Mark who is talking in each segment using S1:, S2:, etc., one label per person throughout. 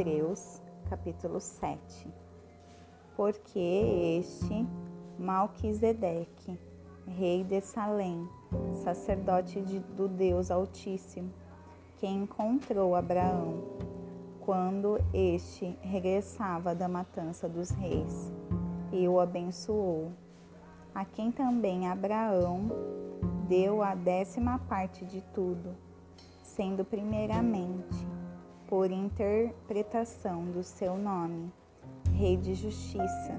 S1: Hebreus, capítulo 7. Porque este Malquisedeque, rei de Salém, sacerdote de, do Deus Altíssimo, que encontrou Abraão quando este regressava da matança dos reis, e o abençoou, a quem também Abraão deu a décima parte de tudo, sendo primeiramente por interpretação do seu nome, Rei de Justiça,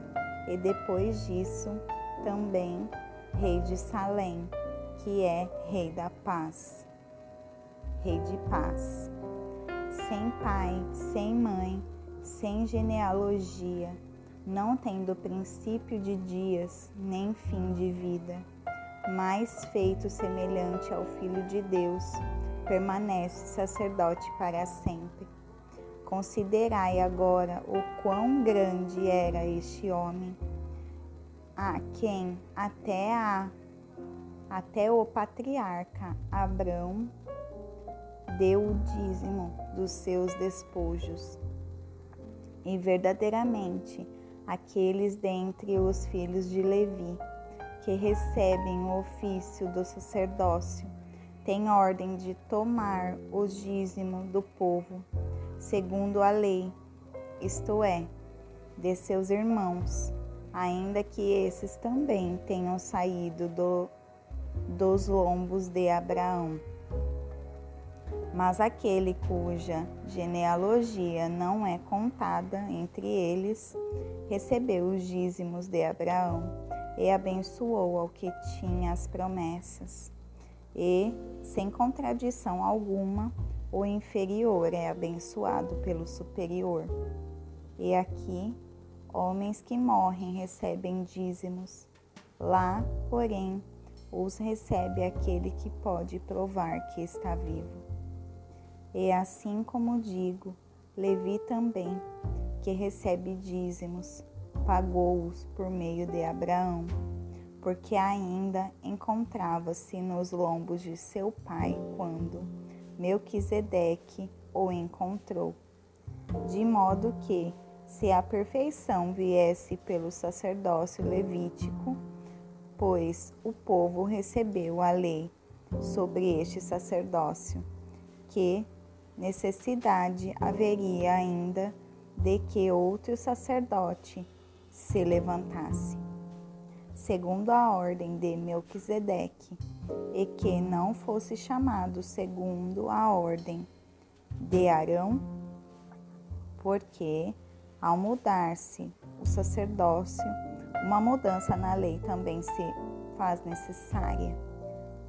S1: e depois disso também Rei de Salém, que é Rei da Paz. Rei de Paz. Sem pai, sem mãe, sem genealogia, não tendo princípio de dias, nem fim de vida, mas feito semelhante ao Filho de Deus permanece sacerdote para sempre. Considerai agora o quão grande era este homem, a quem até a até o patriarca Abraão deu o dízimo dos seus despojos. E verdadeiramente aqueles dentre os filhos de Levi que recebem o ofício do sacerdócio tem ordem de tomar o dízimo do povo, segundo a lei, isto é, de seus irmãos, ainda que esses também tenham saído do, dos lombos de Abraão. Mas aquele cuja genealogia não é contada entre eles, recebeu os dízimos de Abraão e abençoou ao que tinha as promessas e, sem contradição alguma, o inferior é abençoado pelo superior. E aqui, homens que morrem recebem dízimos. Lá, porém, os recebe aquele que pode provar que está vivo. E assim como digo, Levi também, que recebe dízimos, pagou-os por meio de Abraão porque ainda encontrava-se nos lombos de seu pai quando Melquisedeque o encontrou. De modo que, se a perfeição viesse pelo sacerdócio levítico, pois o povo recebeu a lei sobre este sacerdócio, que necessidade haveria ainda de que outro sacerdote se levantasse segundo a ordem de Melquisedeque, e que não fosse chamado segundo a ordem de Arão, porque ao mudar-se o sacerdócio, uma mudança na lei também se faz necessária,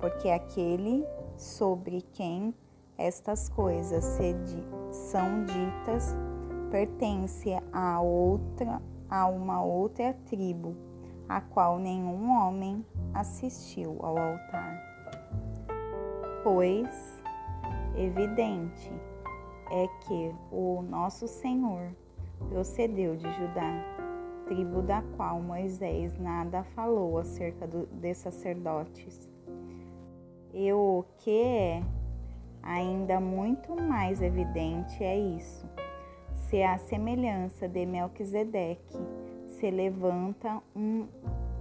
S1: porque aquele sobre quem estas coisas se, são ditas pertence a outra a uma outra tribo a qual nenhum homem assistiu ao altar. Pois evidente é que o nosso Senhor procedeu de Judá, tribo da qual Moisés nada falou acerca do, de sacerdotes. E o que é ainda muito mais evidente é isso: se a semelhança de Melquisedeque se levanta um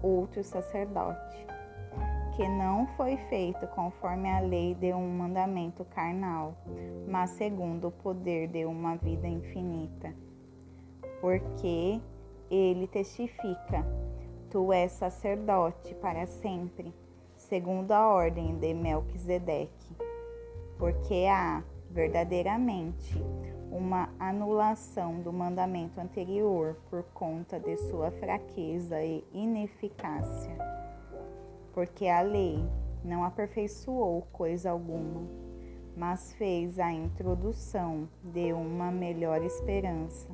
S1: outro sacerdote, que não foi feito conforme a lei de um mandamento carnal, mas segundo o poder de uma vida infinita. Porque ele testifica: Tu és sacerdote para sempre, segundo a ordem de Melquisedeque. Porque há verdadeiramente uma anulação do mandamento anterior por conta de sua fraqueza e ineficácia, porque a lei não aperfeiçoou coisa alguma, mas fez a introdução de uma melhor esperança,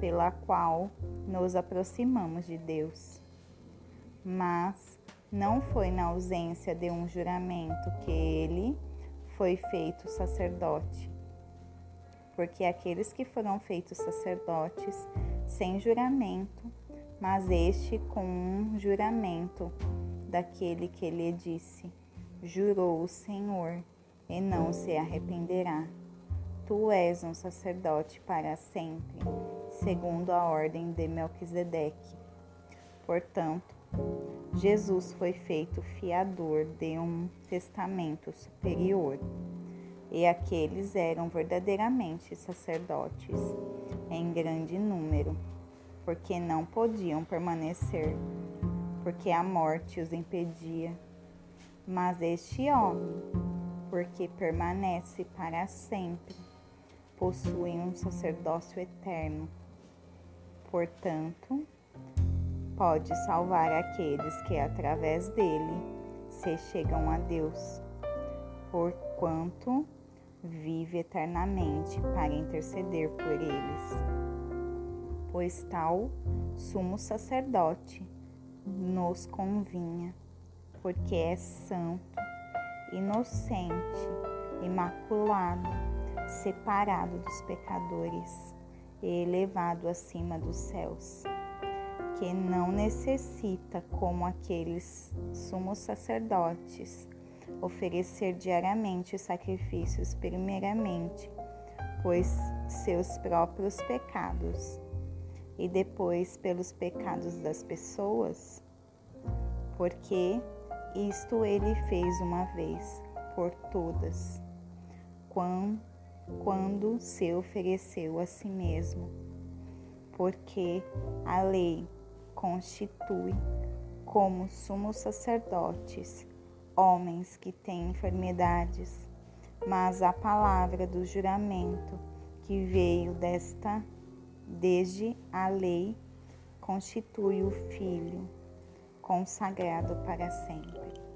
S1: pela qual nos aproximamos de Deus. Mas não foi na ausência de um juramento que ele foi feito sacerdote porque aqueles que foram feitos sacerdotes sem juramento, mas este com um juramento daquele que lhe disse: Jurou o Senhor, e não se arrependerá. tu és um sacerdote para sempre, segundo a ordem de Melquisedeque. Portanto, Jesus foi feito fiador de um testamento superior, e aqueles eram verdadeiramente sacerdotes, em grande número, porque não podiam permanecer, porque a morte os impedia. Mas este homem, porque permanece para sempre, possui um sacerdócio eterno. Portanto, pode salvar aqueles que através dele se chegam a Deus, porquanto vive eternamente para interceder por eles. Pois tal sumo sacerdote nos convinha, porque é santo, inocente, imaculado, separado dos pecadores e elevado acima dos céus que não necessita, como aqueles sumos sacerdotes, oferecer diariamente sacrifícios, primeiramente, pois seus próprios pecados, e depois pelos pecados das pessoas, porque isto ele fez uma vez por todas, quando, quando se ofereceu a si mesmo, porque a lei constitui como sumos sacerdotes homens que têm enfermidades, mas a palavra do juramento que veio desta desde a lei constitui o filho consagrado para sempre.